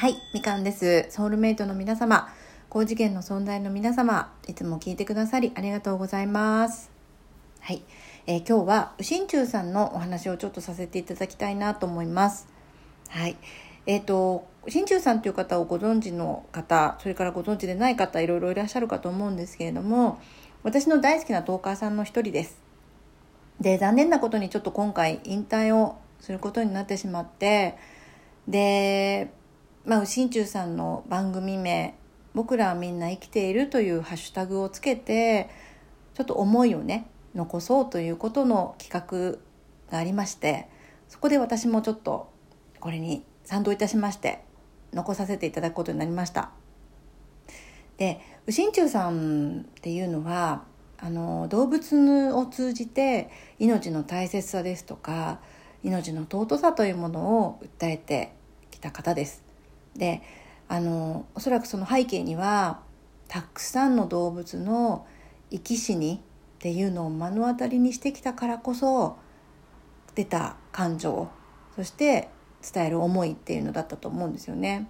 はい、みかんです。ソウルメイトの皆様、高次元の存在の皆様、いつも聞いてくださりありがとうございます。はい、えー今日は右心中さんのお話をちょっとさせていただきたいなと思います。はい、えっ、と心中さんという方をご存知の方、それからご存知でない方、いろいろいらっしゃるかと思うんですけれども、私の大好きなトーカーさんの一人です。で残念なことにちょっと今回引退をすることになってしまってでまあ右心中さんの番組名「僕らはみんな生きている」というハッシュタグをつけてちょっと思いをね残そうということの企画がありましてそこで私もちょっとこれに賛同いたしまして残させていただくことになりました。で右心中さんっていうのはあの動物を通じて命の大切さですとか命の尊さというものを訴えてきた方です。であのおそらくその背景にはたくさんの動物の生き死にっていうのを目の当たりにしてきたからこそ出た感情そして伝える思いっていうのだったと思うんですよね。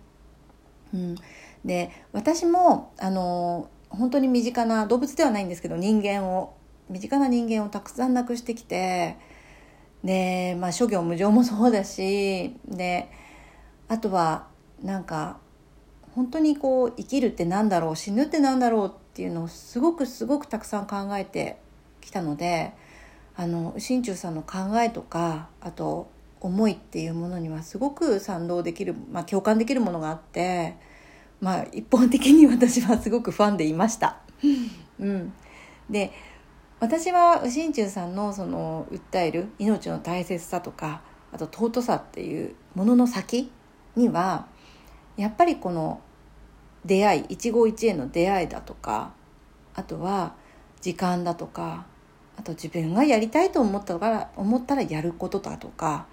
うん、で私もあの本当に身近な動物ではないんですけど人間を身近な人間をたくさん亡くしてきてで、まあ、諸行無常もそうだしであとはなんか本当にこう生きるってなんだろう死ぬってなんだろうっていうのをすごくすごくたくさん考えてきたのであの心中さんの考えとかあと思いっていうものにはすごく賛同できる、まあ、共感できるものがあって、まあ、一方的に私はすごくファンでいました。うん、で私は右心中さんのその訴える命の大切さとかあと尊さっていうものの先にはやっぱりこの出会い一期一会の出会いだとかあとは時間だとかあと自分がやりたいと思ったから思ったらやることだとか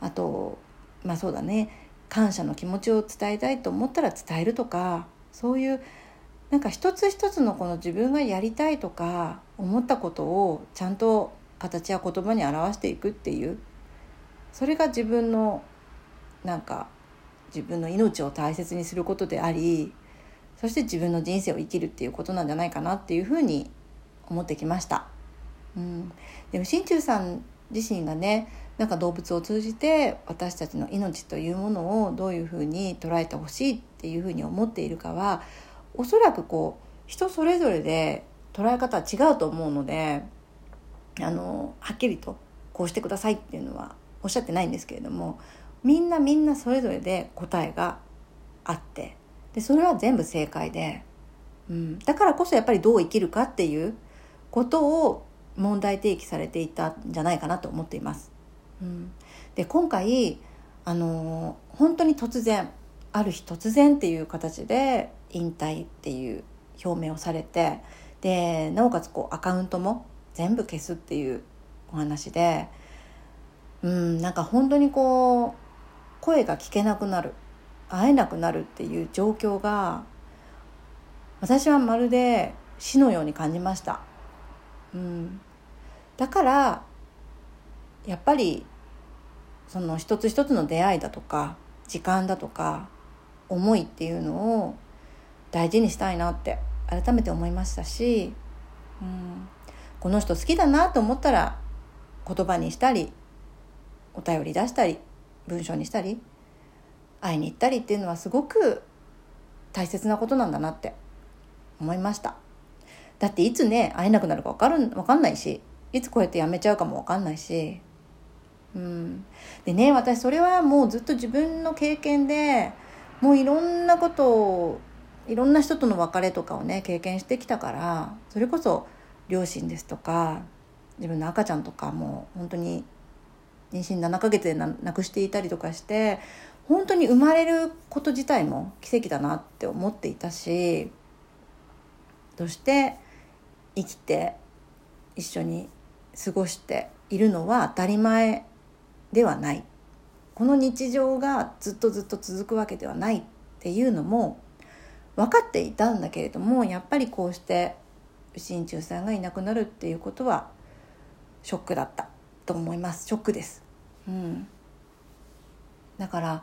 あとまあそうだね感謝の気持ちを伝えたいと思ったら伝えるとかそういうなんか一つ一つのこの自分がやりたいとか思ったことをちゃんと形や言葉に表していくっていうそれが自分のなんか自分の命を大切にすることでありそして自分の人生を生きるっていうことなんじゃないかなっていうふうに思ってきました。うん、でも心中さん自身がねなんか動物を通じて私たちの命というものをどういうふうに捉えてほしいっていうふうに思っているかはおそらくこう人それぞれで捉え方は違うと思うのであのはっきりとこうしてくださいっていうのはおっしゃってないんですけれどもみんなみんなそれぞれで答えがあってでそれは全部正解で、うん、だからこそやっぱりどう生きるかっていうことを問題提起されていたんじゃないかなと思っています。うん、で今回あの本当に突然ある日突然っていう形で引退っていう表明をされてでなおかつこうアカウントも全部消すっていうお話でうん。なんか本当にこう声が聞けなくなる会えなくなるっていう状況が私はまるで死のように感じました。うん、だからやっぱりその一つ一つの出会いだとか時間だとか思いっていうのを大事にしたいなって改めて思いましたし、うん、この人好きだなと思ったら言葉にしたりお便り出したり文章にしたり会いに行ったりっていうのはすごく大切なことなんだなって思いました。だっていつね会えなくなるか分かる分かんないしいつこうやって辞めちゃうかも分かんないしうん。でね私それはもうずっと自分の経験でもういろんなことをいろんな人との別れとかをね経験してきたからそれこそ両親ですとか自分の赤ちゃんとかも本当に妊娠7ヶ月でな亡くしていたりとかして本当に生まれること自体も奇跡だなって思っていたしそして生きて一緒に過ごしているのは当たり前ではない。この日常がずっとずっと続くわけではないっていうのも分かっていたんだけれどもやっぱりこうして心中さんがいなくなるっていうことはショックだった。と思います。ショックです、うん、だから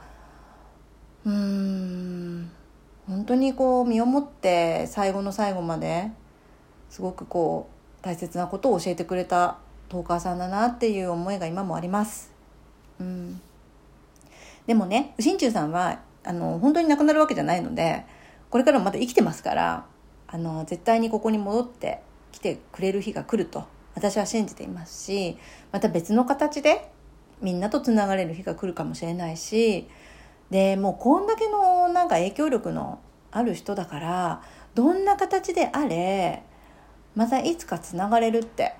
うーん。本当にこう身をもって最後の最後まですごくこう大切なことを教えてくれたトーカーさんだなっていう思いが今もあります。うん、でもね心中さんはあの本当に亡くなるわけじゃないのでこれからもまだ生きてますからあの絶対にここに戻って来てくれる日が来ると。私は信じていますしまた別の形でみんなとつながれる日が来るかもしれないしでもうこんだけのなんか影響力のある人だからどんな形であれまたいつかつながれるって、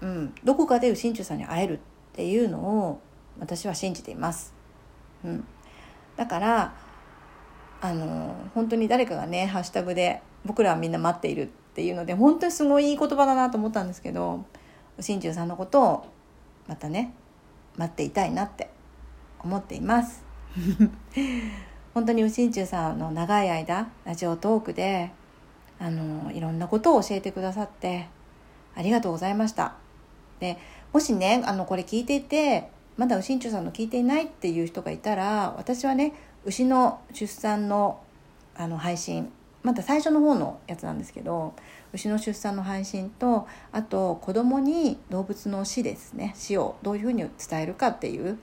うん、どこかで右心中さんに会えるっていうのを私は信じています。うん、だからあの本当に誰かがねハッシュタグで「僕らはみんな待っている」っていうので本当にすごいいい言葉だなと思ったんですけど心中さんのことをまたね待っていたいなって思っています。本当に右心中さんの長い間ラジオトークであのいろんなことを教えてくださってありがとうございました。でもしねあのこれ聞いていてまだ右心中さんの聞いていないっていう人がいたら私はね牛の出産のあの配信まだ最初の方のやつなんですけど牛の出産の配信とあと子供に動物の死ですね。死をどういうふうに伝えるかっていう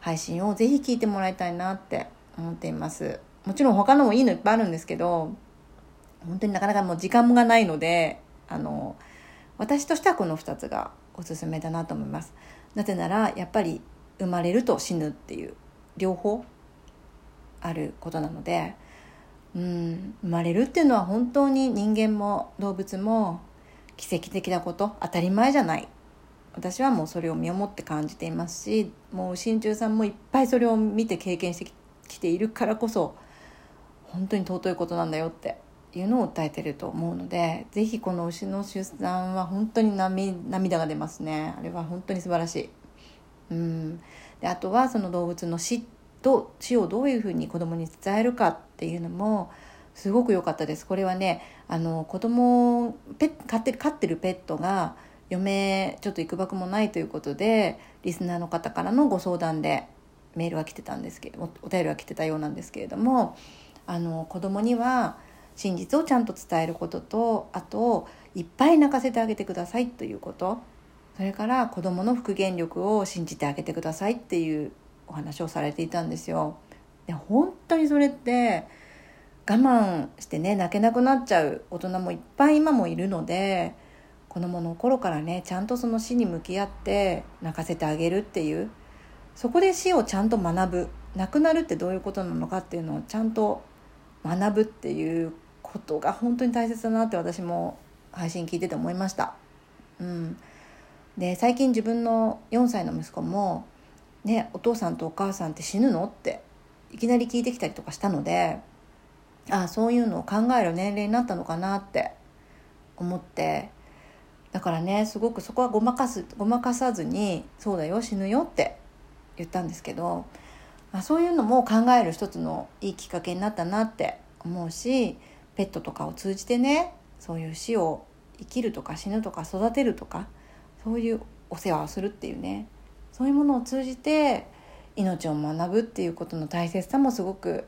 配信をぜひ聞いてもらいたいなって思っています。もちろん他のもいいのいっぱいあるんですけど本当になかなかもう時間がないのであの私としてはこの2つがおすすめだなと思います。なぜならやっぱり生まれると死ぬっていう両方あることなのでうん生まれるっていうのは本当に人間も動物も奇跡的なこと当たり前じゃない。私はもうそれを身をもって感じていますしもう真鍮さんもいっぱいそれを見て経験してきているからこそ本当に尊いことなんだよっていうのを訴えてると思うのでぜひこの牛の出産は本当に涙が出ますね。あれは本当に素晴らしい。うん。であとはその動物の死と死をどういうふうに子供に伝えるかっていうのもすごく良かったです。これはねあの子供ペ飼って飼ってるペットが嫁ちょっと行くばくもないということでリスナーの方からのご相談でメールが来てたんですけどお便りが来てたようなんですけれどもあの子供には真実をちゃんと伝えることとあといっぱい泣かせてあげてくださいということ。それから子供の復元力を信じてあげてくださいっていうお話をされていたんですよ。で本当にそれって我慢してね泣けなくなっちゃう大人もいっぱい今もいるので子供の頃からねちゃんとその死に向き合って泣かせてあげるっていうそこで死をちゃんと学ぶ亡くなるってどういうことなのかっていうのをちゃんと学ぶっていうことが本当に大切だなって私も配信聞いてて思いました。うん、で最近自分の4歳の息子も「ねお父さんとお母さんって死ぬの?」っていきなり聞いてきたりとかしたのでああそういうのを考える年齢になったのかなって思ってだからねすごくそこはごまかすごまかさずに「そうだよ死ぬよ」って言ったんですけど、まあ、そういうのも考える一つのいいきっかけになったなって思うしペットとかを通じてねそういう死を生きるとか死ぬとか育てるとかそういうお世話をするっていうねそういうものを通じて命を学ぶっていうことの大切さもすごく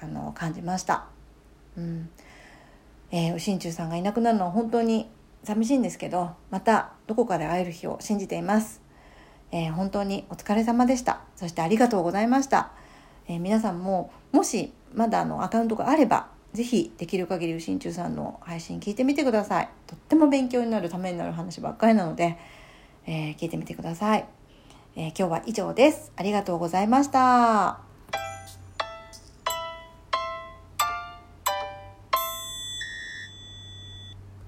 あの感じました。うん。えー、心中さんがいなくなるのは本当に寂しいんですけどまたどこかで会える日を信じています、えー、本当にお疲れ様でした。そしてありがとうございました、えー、皆さんももしまだあのアカウントがあればぜひできる限り心中さんの配信聞いてみてください。とっても勉強になるためになる話ばっかりなので、えー、聞いてみてください、えー、今日は以上です。ありがとうございました。